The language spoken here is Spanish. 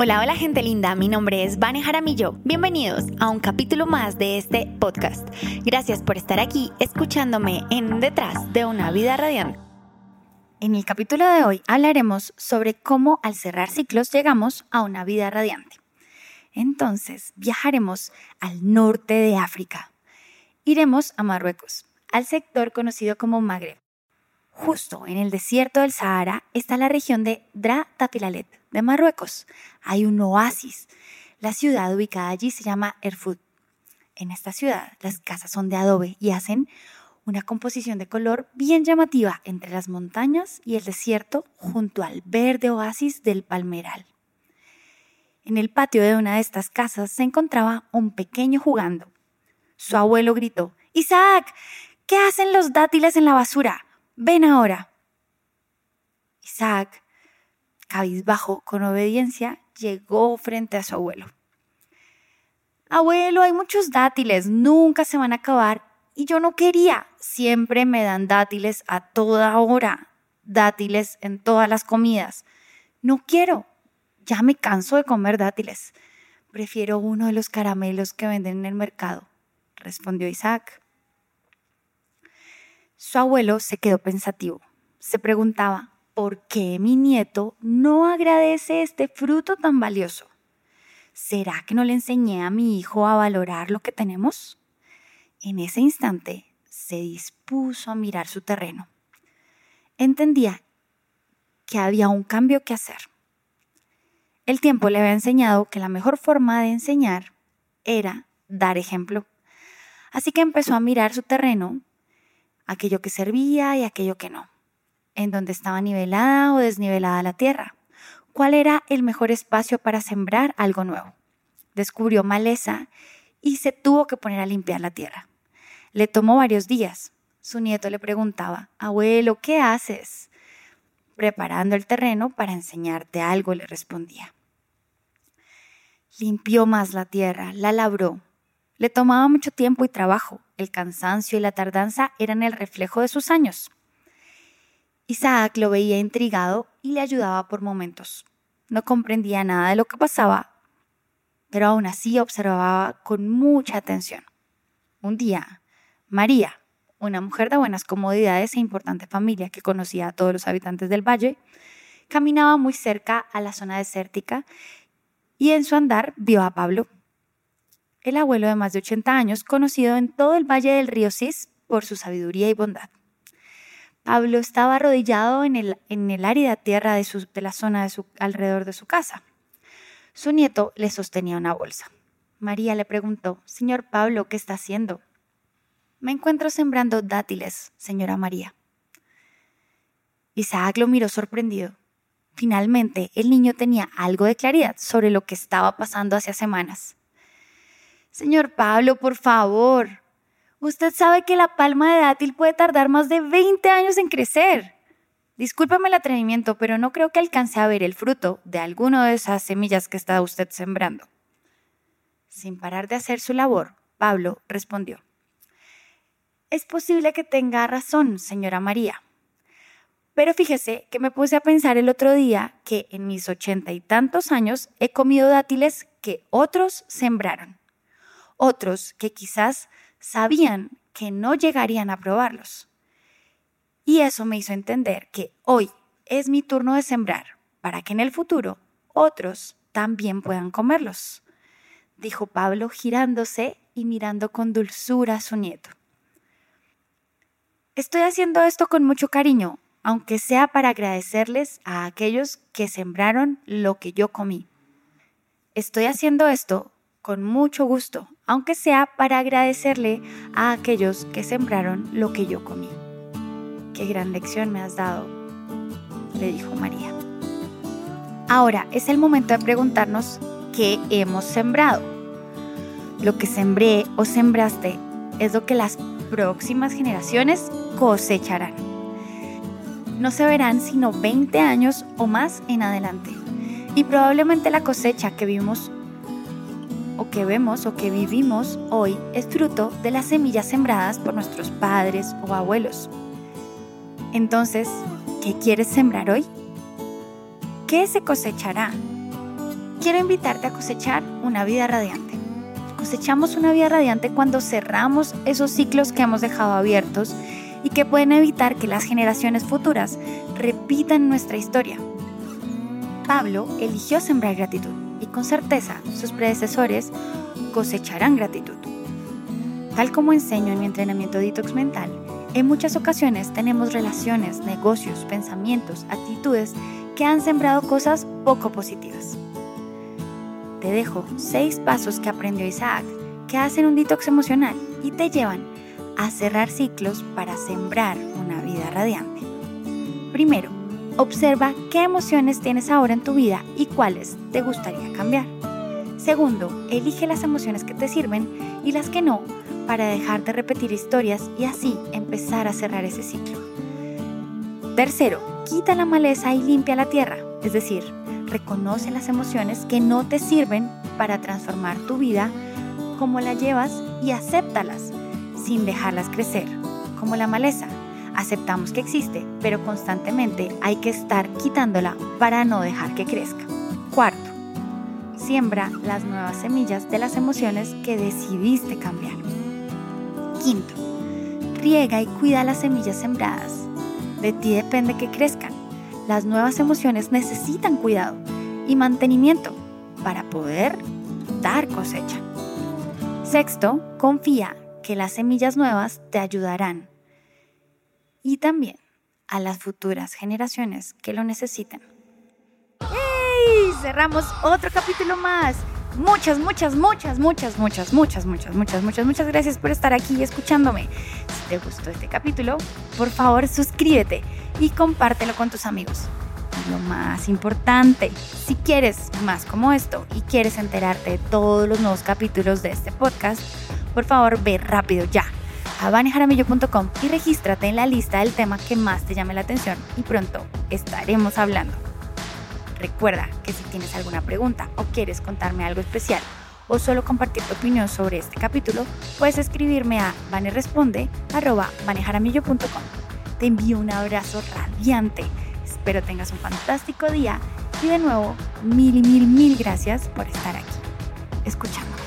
Hola, hola gente linda, mi nombre es Vane Jaramillo. Bienvenidos a un capítulo más de este podcast. Gracias por estar aquí escuchándome en Detrás de una vida radiante. En el capítulo de hoy hablaremos sobre cómo al cerrar ciclos llegamos a una vida radiante. Entonces viajaremos al norte de África. Iremos a Marruecos, al sector conocido como Magreb. Justo en el desierto del Sahara está la región de Dra Tapilalet de Marruecos. Hay un oasis. La ciudad ubicada allí se llama Erfoud. En esta ciudad las casas son de adobe y hacen una composición de color bien llamativa entre las montañas y el desierto junto al verde oasis del Palmeral. En el patio de una de estas casas se encontraba un pequeño jugando. Su abuelo gritó, Isaac, ¿qué hacen los dátiles en la basura? Ven ahora. Isaac, cabizbajo, con obediencia, llegó frente a su abuelo. Abuelo, hay muchos dátiles, nunca se van a acabar. Y yo no quería. Siempre me dan dátiles a toda hora. Dátiles en todas las comidas. No quiero. Ya me canso de comer dátiles. Prefiero uno de los caramelos que venden en el mercado, respondió Isaac. Su abuelo se quedó pensativo. Se preguntaba, ¿por qué mi nieto no agradece este fruto tan valioso? ¿Será que no le enseñé a mi hijo a valorar lo que tenemos? En ese instante se dispuso a mirar su terreno. Entendía que había un cambio que hacer. El tiempo le había enseñado que la mejor forma de enseñar era dar ejemplo. Así que empezó a mirar su terreno aquello que servía y aquello que no, en donde estaba nivelada o desnivelada la tierra, cuál era el mejor espacio para sembrar algo nuevo. Descubrió maleza y se tuvo que poner a limpiar la tierra. Le tomó varios días. Su nieto le preguntaba, abuelo, ¿qué haces? Preparando el terreno para enseñarte algo, le respondía. Limpió más la tierra, la labró, le tomaba mucho tiempo y trabajo. El cansancio y la tardanza eran el reflejo de sus años. Isaac lo veía intrigado y le ayudaba por momentos. No comprendía nada de lo que pasaba, pero aún así observaba con mucha atención. Un día, María, una mujer de buenas comodidades e importante familia que conocía a todos los habitantes del valle, caminaba muy cerca a la zona desértica y en su andar vio a Pablo, el abuelo de más de 80 años, conocido en todo el Valle del Río Cis por su sabiduría y bondad. Pablo estaba arrodillado en el, en el árida tierra de, de la zona de su, alrededor de su casa. Su nieto le sostenía una bolsa. María le preguntó, Señor Pablo, ¿qué está haciendo? Me encuentro sembrando dátiles, señora María. Isaac lo miró sorprendido. Finalmente, el niño tenía algo de claridad sobre lo que estaba pasando hace semanas. Señor Pablo, por favor. Usted sabe que la palma de dátil puede tardar más de 20 años en crecer. Discúlpeme el atrevimiento, pero no creo que alcance a ver el fruto de alguna de esas semillas que está usted sembrando. Sin parar de hacer su labor, Pablo respondió. Es posible que tenga razón, señora María. Pero fíjese que me puse a pensar el otro día que en mis ochenta y tantos años he comido dátiles que otros sembraron otros que quizás sabían que no llegarían a probarlos. Y eso me hizo entender que hoy es mi turno de sembrar para que en el futuro otros también puedan comerlos, dijo Pablo girándose y mirando con dulzura a su nieto. Estoy haciendo esto con mucho cariño, aunque sea para agradecerles a aquellos que sembraron lo que yo comí. Estoy haciendo esto con mucho gusto, aunque sea para agradecerle a aquellos que sembraron lo que yo comí. Qué gran lección me has dado, le dijo María. Ahora es el momento de preguntarnos qué hemos sembrado. Lo que sembré o sembraste es lo que las próximas generaciones cosecharán. No se verán sino 20 años o más en adelante. Y probablemente la cosecha que vimos o que vemos o que vivimos hoy es fruto de las semillas sembradas por nuestros padres o abuelos. Entonces, ¿qué quieres sembrar hoy? ¿Qué se cosechará? quiero invitarte a cosechar una vida radiante. Cosechamos una vida radiante cuando cerramos esos ciclos que hemos dejado abiertos y que pueden evitar que las generaciones futuras repitan nuestra historia. Pablo eligió sembrar gratitud y con certeza sus predecesores cosecharán gratitud. Tal como enseño en mi entrenamiento detox mental, en muchas ocasiones tenemos relaciones, negocios, pensamientos, actitudes que han sembrado cosas poco positivas. Te dejo seis pasos que aprendió Isaac que hacen un detox emocional y te llevan a cerrar ciclos para sembrar una vida radiante. Primero, observa qué emociones tienes ahora en tu vida y cuáles te gustaría cambiar. Segundo, elige las emociones que te sirven y las que no para dejar de repetir historias y así empezar a cerrar ese ciclo. Tercero, quita la maleza y limpia la tierra, es decir, reconoce las emociones que no te sirven para transformar tu vida, como la llevas y acéptalas sin dejarlas crecer, como la maleza. Aceptamos que existe, pero constantemente hay que estar quitándola para no dejar que crezca. Cuarto, siembra las nuevas semillas de las emociones que decidiste cambiar. Quinto, riega y cuida las semillas sembradas. De ti depende que crezcan. Las nuevas emociones necesitan cuidado y mantenimiento para poder dar cosecha. Sexto, confía que las semillas nuevas te ayudarán y también a las futuras generaciones que lo necesiten. ¡Hey! Cerramos otro capítulo más. Muchas, muchas, muchas, muchas, muchas, muchas, muchas, muchas, muchas, muchas gracias por estar aquí escuchándome. Si te gustó este capítulo, por favor suscríbete y compártelo con tus amigos. Y lo más importante, si quieres más como esto y quieres enterarte de todos los nuevos capítulos de este podcast, por favor ve rápido ya a vanejaramillo.com y regístrate en la lista del tema que más te llame la atención y pronto estaremos hablando. Recuerda que si tienes alguna pregunta o quieres contarme algo especial o solo compartir tu opinión sobre este capítulo, puedes escribirme a vaneresponde.com. Te envío un abrazo radiante. Espero tengas un fantástico día y de nuevo, mil y mil, mil gracias por estar aquí, escuchándome.